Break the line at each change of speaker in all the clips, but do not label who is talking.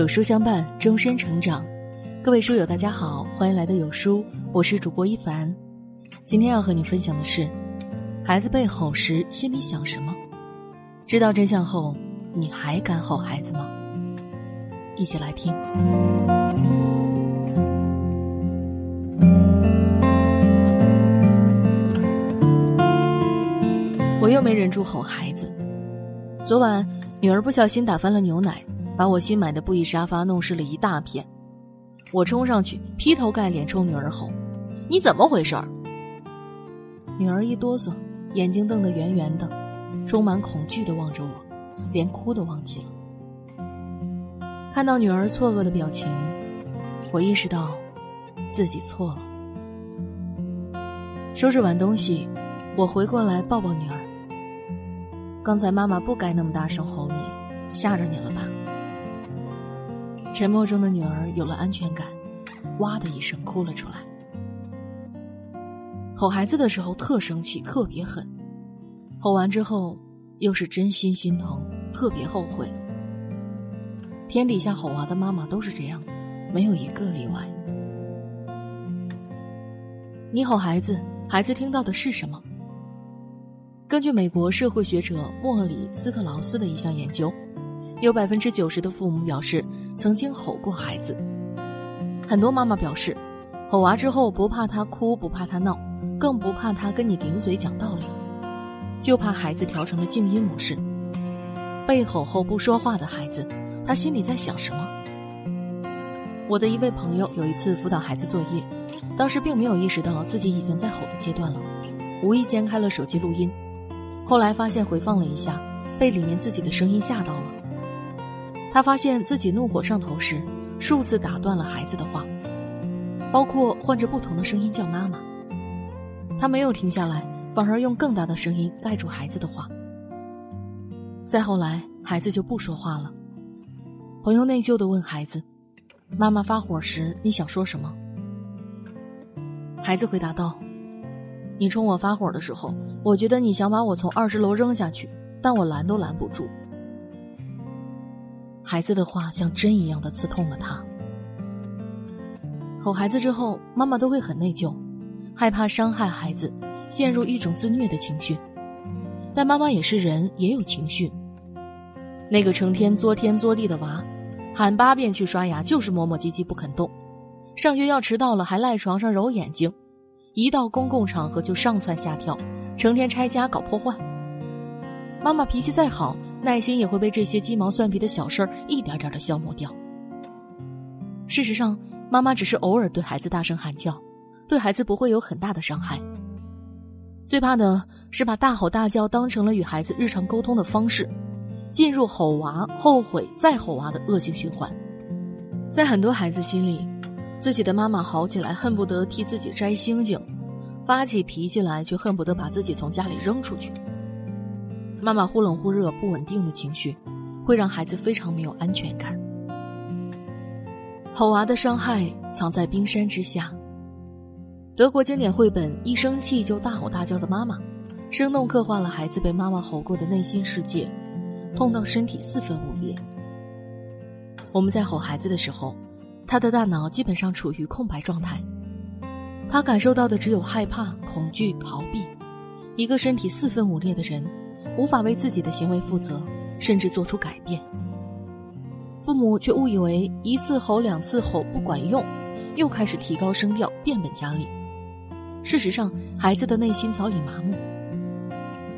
有书相伴，终身成长。各位书友，大家好，欢迎来到有书，我是主播一凡。今天要和你分享的是，孩子被吼时心里想什么？知道真相后，你还敢吼孩子吗？一起来听。我又没忍住吼孩子。昨晚，女儿不小心打翻了牛奶，把我新买的布艺沙发弄湿了一大片。我冲上去，劈头盖脸冲女儿吼：“你怎么回事？”女儿一哆嗦，眼睛瞪得圆圆的，充满恐惧的望着我，连哭都忘记了。看到女儿错愕的表情，我意识到自己错了。收拾完东西，我回过来抱抱女儿。刚才妈妈不该那么大声吼你，吓着你了吧？沉默中的女儿有了安全感，哇的一声哭了出来。吼孩子的时候特生气，特别狠；吼完之后又是真心心疼，特别后悔。天底下吼娃的妈妈都是这样，没有一个例外。你吼孩子，孩子听到的是什么？根据美国社会学者莫里斯特劳斯的一项研究，有百分之九十的父母表示曾经吼过孩子。很多妈妈表示，吼娃之后不怕他哭，不怕他闹，更不怕他跟你顶嘴讲道理，就怕孩子调成了静音模式。被吼后不说话的孩子，他心里在想什么？我的一位朋友有一次辅导孩子作业，当时并没有意识到自己已经在吼的阶段了，无意间开了手机录音。后来发现回放了一下，被里面自己的声音吓到了。他发现自己怒火上头时，数次打断了孩子的话，包括换着不同的声音叫妈妈。他没有停下来，反而用更大的声音盖住孩子的话。再后来，孩子就不说话了。朋友内疚的问孩子：“妈妈发火时，你想说什么？”孩子回答道。你冲我发火的时候，我觉得你想把我从二十楼扔下去，但我拦都拦不住。孩子的话像针一样的刺痛了他。吼孩子之后，妈妈都会很内疚，害怕伤害孩子，陷入一种自虐的情绪。但妈妈也是人，也有情绪。那个成天作天作地的娃，喊八遍去刷牙就是磨磨唧唧不肯动，上学要迟到了还赖床上揉眼睛。一到公共场合就上蹿下跳，成天拆家搞破坏。妈妈脾气再好，耐心也会被这些鸡毛蒜皮的小事儿一点点的消磨掉。事实上，妈妈只是偶尔对孩子大声喊叫，对孩子不会有很大的伤害。最怕的是把大吼大叫当成了与孩子日常沟通的方式，进入吼娃、后悔再吼娃的恶性循环。在很多孩子心里。自己的妈妈好起来，恨不得替自己摘星星；发起脾气来，却恨不得把自己从家里扔出去。妈妈忽冷忽热、不稳定的情绪，会让孩子非常没有安全感。吼娃的伤害藏在冰山之下。德国经典绘本《一生气就大吼大叫的妈妈》，生动刻画了孩子被妈妈吼过的内心世界，痛到身体四分五裂。我们在吼孩子的时候。他的大脑基本上处于空白状态，他感受到的只有害怕、恐惧、逃避。一个身体四分五裂的人，无法为自己的行为负责，甚至做出改变。父母却误以为一次吼、两次吼不管用，又开始提高声调，变本加厉。事实上，孩子的内心早已麻木。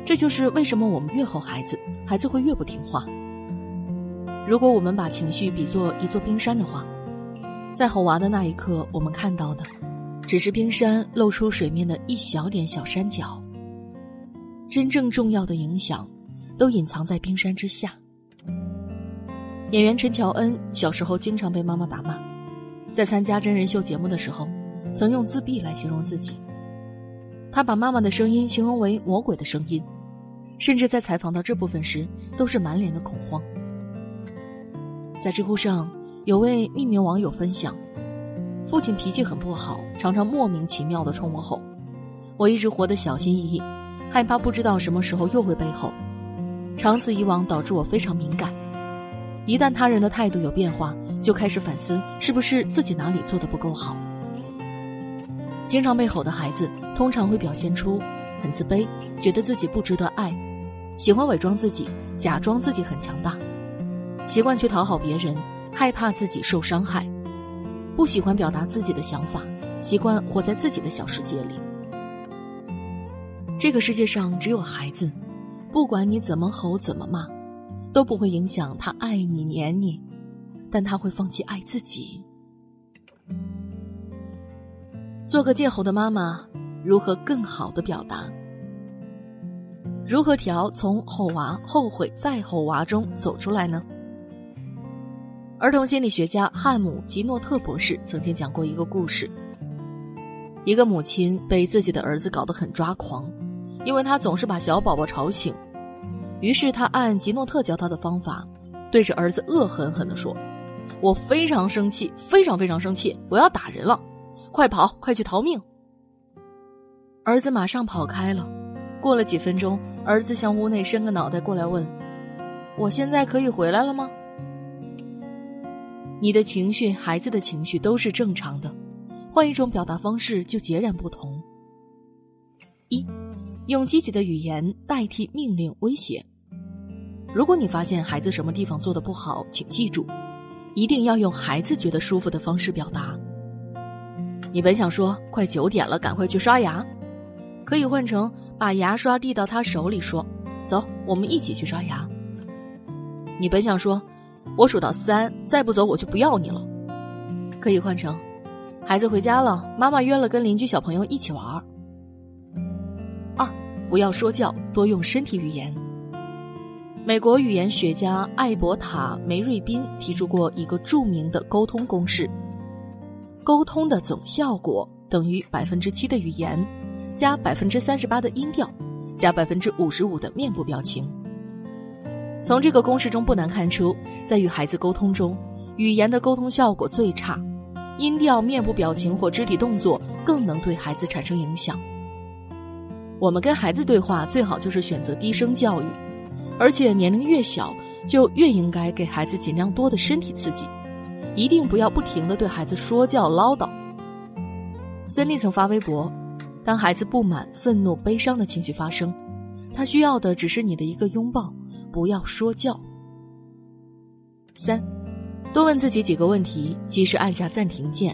这就是为什么我们越吼孩子，孩子会越不听话。如果我们把情绪比作一座冰山的话，在吼娃的那一刻，我们看到的，只是冰山露出水面的一小点小山脚。真正重要的影响，都隐藏在冰山之下。演员陈乔恩小时候经常被妈妈打骂，在参加真人秀节目的时候，曾用自闭来形容自己。他把妈妈的声音形容为魔鬼的声音，甚至在采访到这部分时，都是满脸的恐慌。在知乎上。有位匿名网友分享，父亲脾气很不好，常常莫名其妙的冲我吼，我一直活得小心翼翼，害怕不知道什么时候又会被吼，长此以往导致我非常敏感，一旦他人的态度有变化，就开始反思是不是自己哪里做的不够好。经常被吼的孩子，通常会表现出很自卑，觉得自己不值得爱，喜欢伪装自己，假装自己很强大，习惯去讨好别人，害怕自己受伤害，不喜欢表达自己的想法，习惯活在自己的小世界里。这个世界上只有孩子，不管你怎么吼怎么骂，都不会影响他爱你黏你，但他会放弃爱自己。做个戒吼的妈妈，如何更好的表达？如何调从吼娃、后悔再吼娃中走出来呢？儿童心理学家汉姆吉诺特博士曾经讲过一个故事：一个母亲被自己的儿子搞得很抓狂。因为他总是把小宝宝吵醒，于是他按吉诺特教他的方法，对着儿子恶狠狠地说：“我非常生气，非常非常生气，我要打人了，快跑，快去逃命！”儿子马上跑开了。过了几分钟，儿子向屋内伸个脑袋过来问：“我现在可以回来了吗？”你的情绪，孩子的情绪都是正常的，换一种表达方式就截然不同。一。用积极的语言代替命令威胁。如果你发现孩子什么地方做的不好，请记住，一定要用孩子觉得舒服的方式表达。你本想说“快九点了，赶快去刷牙”，可以换成把牙刷递到他手里，说：“走，我们一起去刷牙。”你本想说“我数到三，再不走我就不要你了”，可以换成：“孩子回家了，妈妈约了跟邻居小朋友一起玩儿。”二不要说教，多用身体语言。美国语言学家艾伯塔·梅瑞宾提出过一个著名的沟通公式：沟通的总效果等于百分之七的语言，加百分之三十八的音调，加百分之五十五的面部表情。从这个公式中不难看出，在与孩子沟通中，语言的沟通效果最差，音调、面部表情或肢体动作更能对孩子产生影响。我们跟孩子对话，最好就是选择低声教育，而且年龄越小，就越应该给孩子尽量多的身体刺激，一定不要不停的对孩子说教唠叨。孙俪曾发微博，当孩子不满、愤怒、悲伤的情绪发生，他需要的只是你的一个拥抱，不要说教。三，多问自己几个问题，及时按下暂停键。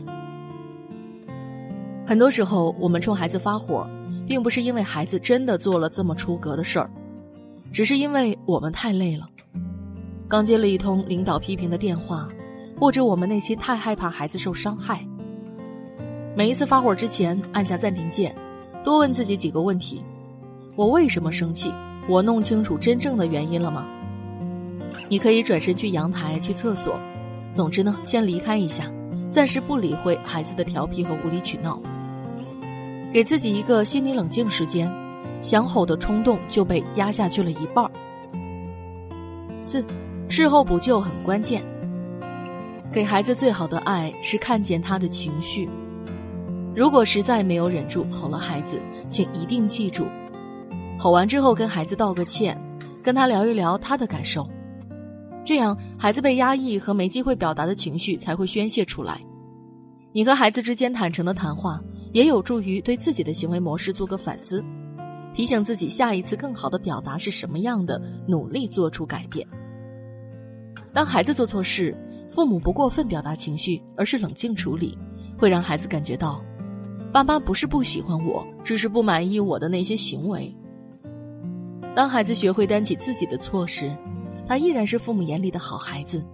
很多时候，我们冲孩子发火。并不是因为孩子真的做了这么出格的事儿，只是因为我们太累了，刚接了一通领导批评的电话，或者我们内心太害怕孩子受伤害。每一次发火之前，按下暂停键，多问自己几个问题：我为什么生气？我弄清楚真正的原因了吗？你可以转身去阳台、去厕所，总之呢，先离开一下，暂时不理会孩子的调皮和无理取闹。给自己一个心理冷静时间，想吼的冲动就被压下去了一半。四，事后补救很关键。给孩子最好的爱是看见他的情绪。如果实在没有忍住吼了孩子，请一定记住，吼完之后跟孩子道个歉，跟他聊一聊他的感受，这样孩子被压抑和没机会表达的情绪才会宣泄出来。你和孩子之间坦诚的谈话。也有助于对自己的行为模式做个反思，提醒自己下一次更好的表达是什么样的，努力做出改变。当孩子做错事，父母不过分表达情绪，而是冷静处理，会让孩子感觉到，爸妈不是不喜欢我，只是不满意我的那些行为。当孩子学会担起自己的错时，他依然是父母眼里的好孩子，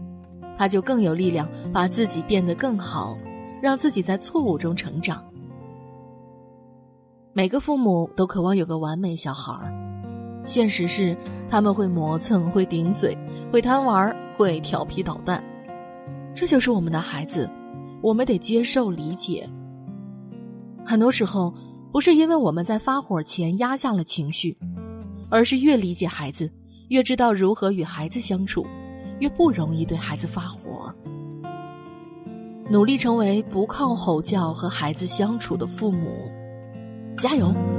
他就更有力量把自己变得更好，让自己在错误中成长。每个父母都渴望有个完美小孩儿，现实是他们会磨蹭、会顶嘴、会贪玩、会调皮捣蛋，这就是我们的孩子，我们得接受理解。很多时候，不是因为我们在发火前压下了情绪，而是越理解孩子，越知道如何与孩子相处，越不容易对孩子发火。努力成为不靠吼叫和孩子相处的父母。加油！